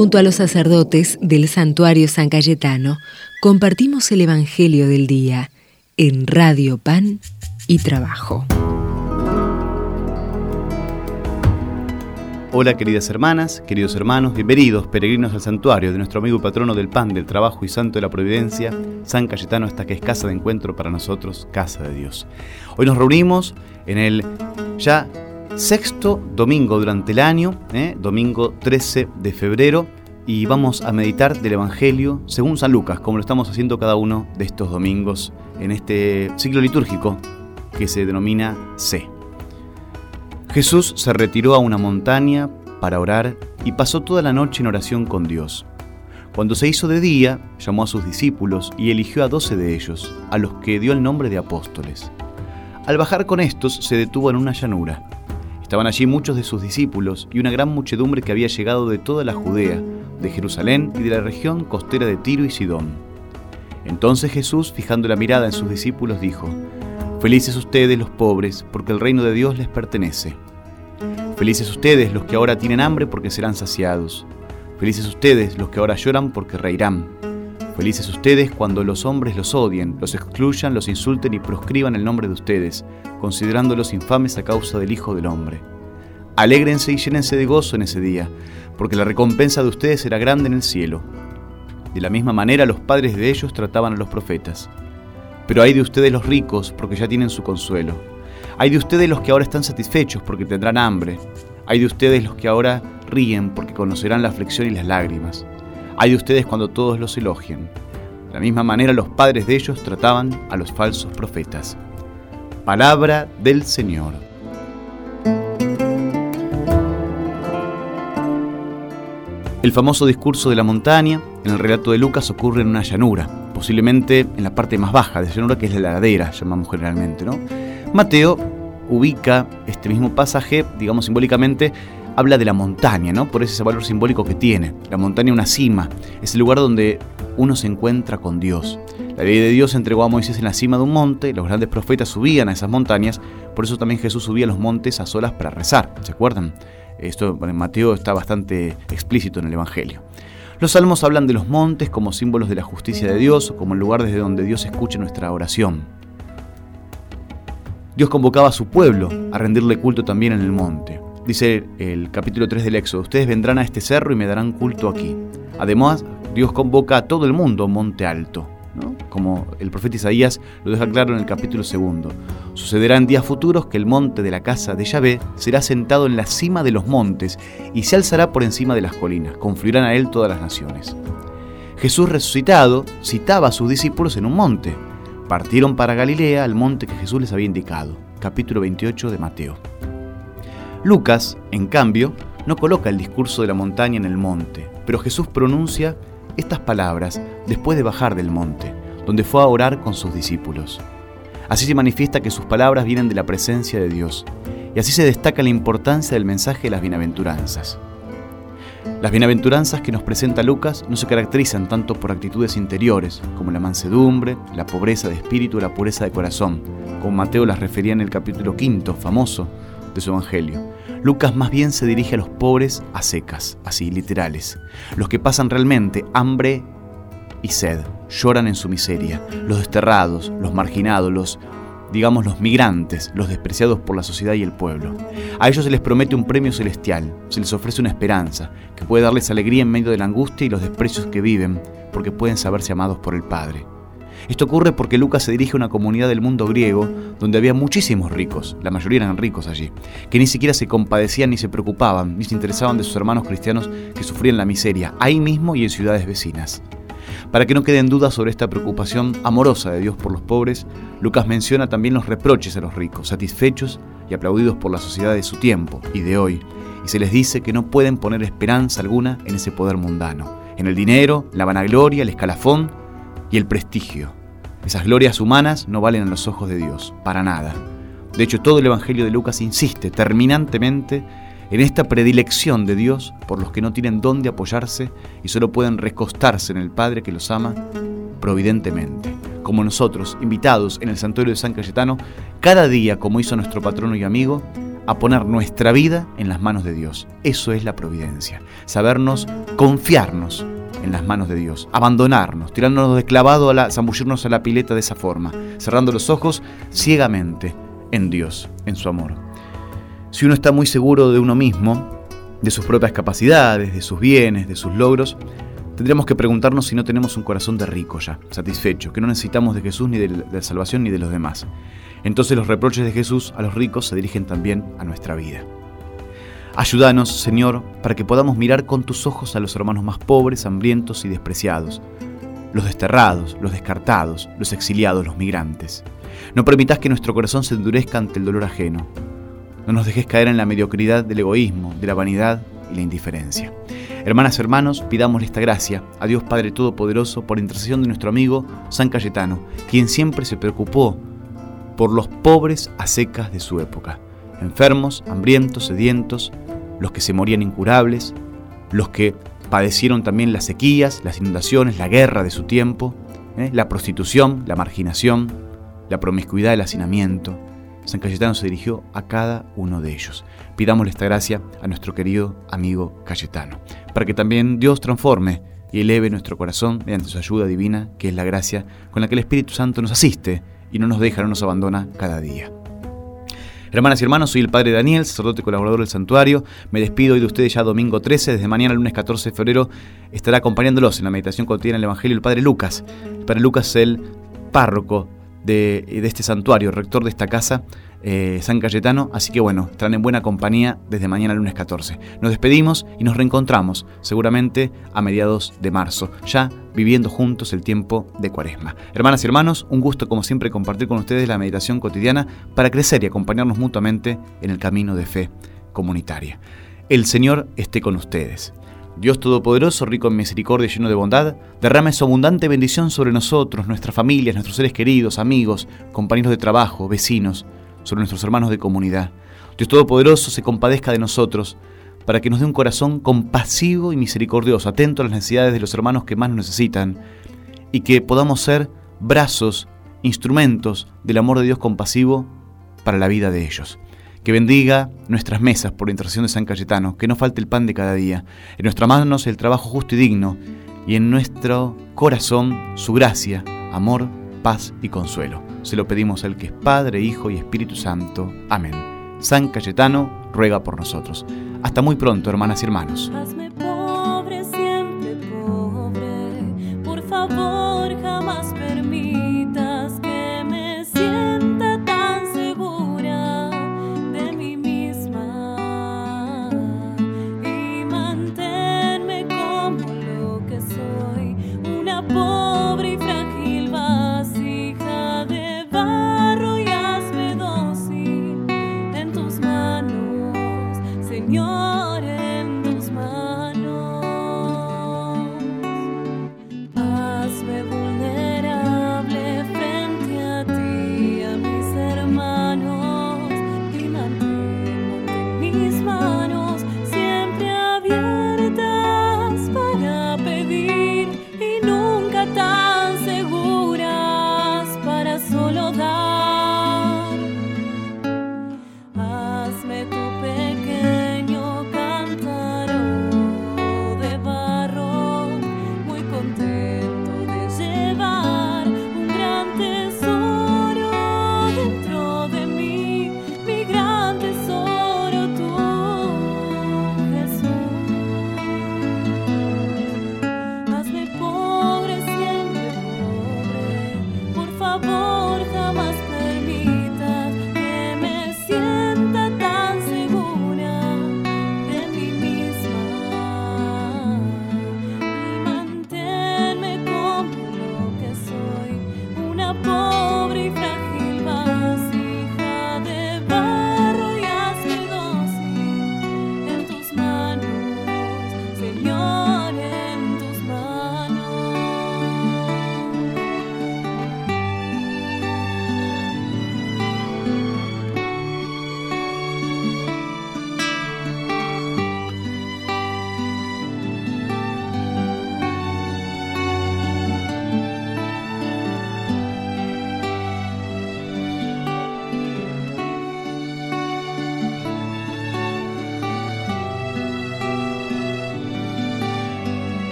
Junto a los sacerdotes del santuario San Cayetano, compartimos el Evangelio del Día en Radio Pan y Trabajo. Hola queridas hermanas, queridos hermanos, bienvenidos peregrinos al santuario de nuestro amigo y patrono del pan, del trabajo y santo de la providencia, San Cayetano, esta que es casa de encuentro para nosotros, casa de Dios. Hoy nos reunimos en el ya sexto domingo durante el año, ¿eh? domingo 13 de febrero, y vamos a meditar del Evangelio según San Lucas, como lo estamos haciendo cada uno de estos domingos en este ciclo litúrgico que se denomina C. Jesús se retiró a una montaña para orar y pasó toda la noche en oración con Dios. Cuando se hizo de día, llamó a sus discípulos y eligió a doce de ellos, a los que dio el nombre de apóstoles. Al bajar con estos, se detuvo en una llanura. Estaban allí muchos de sus discípulos y una gran muchedumbre que había llegado de toda la Judea, de Jerusalén y de la región costera de Tiro y Sidón. Entonces Jesús, fijando la mirada en sus discípulos, dijo, Felices ustedes los pobres, porque el reino de Dios les pertenece. Felices ustedes los que ahora tienen hambre, porque serán saciados. Felices ustedes los que ahora lloran, porque reirán. Felices ustedes cuando los hombres los odien, los excluyan, los insulten y proscriban el nombre de ustedes, considerándolos infames a causa del Hijo del Hombre. Alégrense y llénense de gozo en ese día, porque la recompensa de ustedes será grande en el cielo. De la misma manera los padres de ellos trataban a los profetas. Pero hay de ustedes los ricos, porque ya tienen su consuelo. Hay de ustedes los que ahora están satisfechos, porque tendrán hambre. Hay de ustedes los que ahora ríen, porque conocerán la aflicción y las lágrimas. Hay de ustedes cuando todos los elogien. De la misma manera los padres de ellos trataban a los falsos profetas. Palabra del Señor. El famoso discurso de la montaña, en el relato de Lucas, ocurre en una llanura, posiblemente en la parte más baja de la llanura, que es la ladera, llamamos generalmente. ¿no? Mateo ubica este mismo pasaje, digamos simbólicamente, habla de la montaña, ¿no? por ese valor simbólico que tiene. La montaña, una cima, es el lugar donde uno se encuentra con Dios. La ley de Dios entregó a Moisés en la cima de un monte, los grandes profetas subían a esas montañas, por eso también Jesús subía a los montes a solas para rezar, ¿se acuerdan? Esto en Mateo está bastante explícito en el Evangelio. Los salmos hablan de los montes como símbolos de la justicia de Dios, como el lugar desde donde Dios escucha nuestra oración. Dios convocaba a su pueblo a rendirle culto también en el monte. Dice el capítulo 3 del Éxodo, ustedes vendrán a este cerro y me darán culto aquí. Además, Dios convoca a todo el mundo a monte alto como el profeta Isaías lo deja claro en el capítulo segundo. Sucederá en días futuros que el monte de la casa de Yahvé será sentado en la cima de los montes y se alzará por encima de las colinas, confluirán a él todas las naciones. Jesús resucitado citaba a sus discípulos en un monte. Partieron para Galilea, al monte que Jesús les había indicado. Capítulo 28 de Mateo. Lucas, en cambio, no coloca el discurso de la montaña en el monte, pero Jesús pronuncia estas palabras después de bajar del monte, donde fue a orar con sus discípulos. Así se manifiesta que sus palabras vienen de la presencia de Dios, y así se destaca la importancia del mensaje de las bienaventuranzas. Las bienaventuranzas que nos presenta Lucas no se caracterizan tanto por actitudes interiores, como la mansedumbre, la pobreza de espíritu y la pureza de corazón, como Mateo las refería en el capítulo quinto, famoso, de su Evangelio. Lucas más bien se dirige a los pobres a secas, así literales, los que pasan realmente hambre y sed, lloran en su miseria, los desterrados, los marginados, los digamos los migrantes, los despreciados por la sociedad y el pueblo. A ellos se les promete un premio celestial, se les ofrece una esperanza, que puede darles alegría en medio de la angustia y los desprecios que viven, porque pueden saberse amados por el Padre. Esto ocurre porque Lucas se dirige a una comunidad del mundo griego donde había muchísimos ricos, la mayoría eran ricos allí, que ni siquiera se compadecían ni se preocupaban, ni se interesaban de sus hermanos cristianos que sufrían la miseria, ahí mismo y en ciudades vecinas. Para que no queden dudas sobre esta preocupación amorosa de Dios por los pobres, Lucas menciona también los reproches a los ricos, satisfechos y aplaudidos por la sociedad de su tiempo y de hoy, y se les dice que no pueden poner esperanza alguna en ese poder mundano, en el dinero, la vanagloria, el escalafón y el prestigio. Esas glorias humanas no valen a los ojos de Dios, para nada. De hecho, todo el Evangelio de Lucas insiste terminantemente en esta predilección de Dios por los que no tienen dónde apoyarse y solo pueden recostarse en el Padre que los ama providentemente. Como nosotros, invitados en el santuario de San Cayetano, cada día, como hizo nuestro patrono y amigo, a poner nuestra vida en las manos de Dios. Eso es la providencia. Sabernos confiarnos en las manos de Dios, abandonarnos, tirándonos de clavado a la, zambullirnos a la pileta de esa forma, cerrando los ojos ciegamente en Dios, en su amor. Si uno está muy seguro de uno mismo, de sus propias capacidades, de sus bienes, de sus logros, tendríamos que preguntarnos si no tenemos un corazón de rico ya, satisfecho, que no necesitamos de Jesús ni de la salvación ni de los demás. Entonces los reproches de Jesús a los ricos se dirigen también a nuestra vida. Ayúdanos, Señor, para que podamos mirar con tus ojos a los hermanos más pobres, hambrientos y despreciados, los desterrados, los descartados, los exiliados, los migrantes. No permitas que nuestro corazón se endurezca ante el dolor ajeno. No nos dejes caer en la mediocridad del egoísmo, de la vanidad y la indiferencia. Hermanas y hermanos, pidámosle esta gracia a Dios Padre Todopoderoso por intercesión de nuestro amigo San Cayetano, quien siempre se preocupó por los pobres a secas de su época, enfermos, hambrientos, sedientos, los que se morían incurables, los que padecieron también las sequías, las inundaciones, la guerra de su tiempo, ¿eh? la prostitución, la marginación, la promiscuidad, el hacinamiento. San Cayetano se dirigió a cada uno de ellos. Pidámosle esta gracia a nuestro querido amigo Cayetano, para que también Dios transforme y eleve nuestro corazón mediante su ayuda divina, que es la gracia con la que el Espíritu Santo nos asiste y no nos deja, no nos abandona cada día. Hermanas y hermanos, soy el Padre Daniel, sacerdote colaborador del santuario. Me despido hoy de ustedes ya domingo 13. Desde mañana, lunes 14 de febrero, estará acompañándolos en la meditación cotidiana del Evangelio el Padre Lucas. El Padre Lucas el párroco de, este santuario, rector de esta casa eh, San Cayetano, así que bueno, estarán en buena compañía desde mañana lunes 14. Nos despedimos y nos reencontramos seguramente a mediados de marzo, ya viviendo juntos el tiempo de Cuaresma. Hermanas y hermanos, un gusto como siempre compartir con ustedes la meditación cotidiana para crecer y acompañarnos mutuamente en el camino de fe comunitaria. El Señor esté con ustedes. Dios Todopoderoso, rico en misericordia y lleno de bondad, derrame su abundante bendición sobre nosotros, nuestras familias, nuestros seres queridos, amigos, compañeros de trabajo, vecinos, sobre nuestros hermanos de comunidad. Dios Todopoderoso se compadezca de nosotros para que nos dé un corazón compasivo y misericordioso, atento a las necesidades de los hermanos que más nos necesitan y que podamos ser brazos, instrumentos del amor de Dios compasivo para la vida de ellos. Que bendiga nuestras mesas por la intercesión de San Cayetano, que no falte el pan de cada día, en nuestras manos el trabajo justo y digno, y en nuestro corazón su gracia, amor, paz y consuelo. Se lo pedimos al que es Padre, Hijo y Espíritu Santo. Amén. San Cayetano ruega por nosotros. Hasta muy pronto, hermanas y hermanos.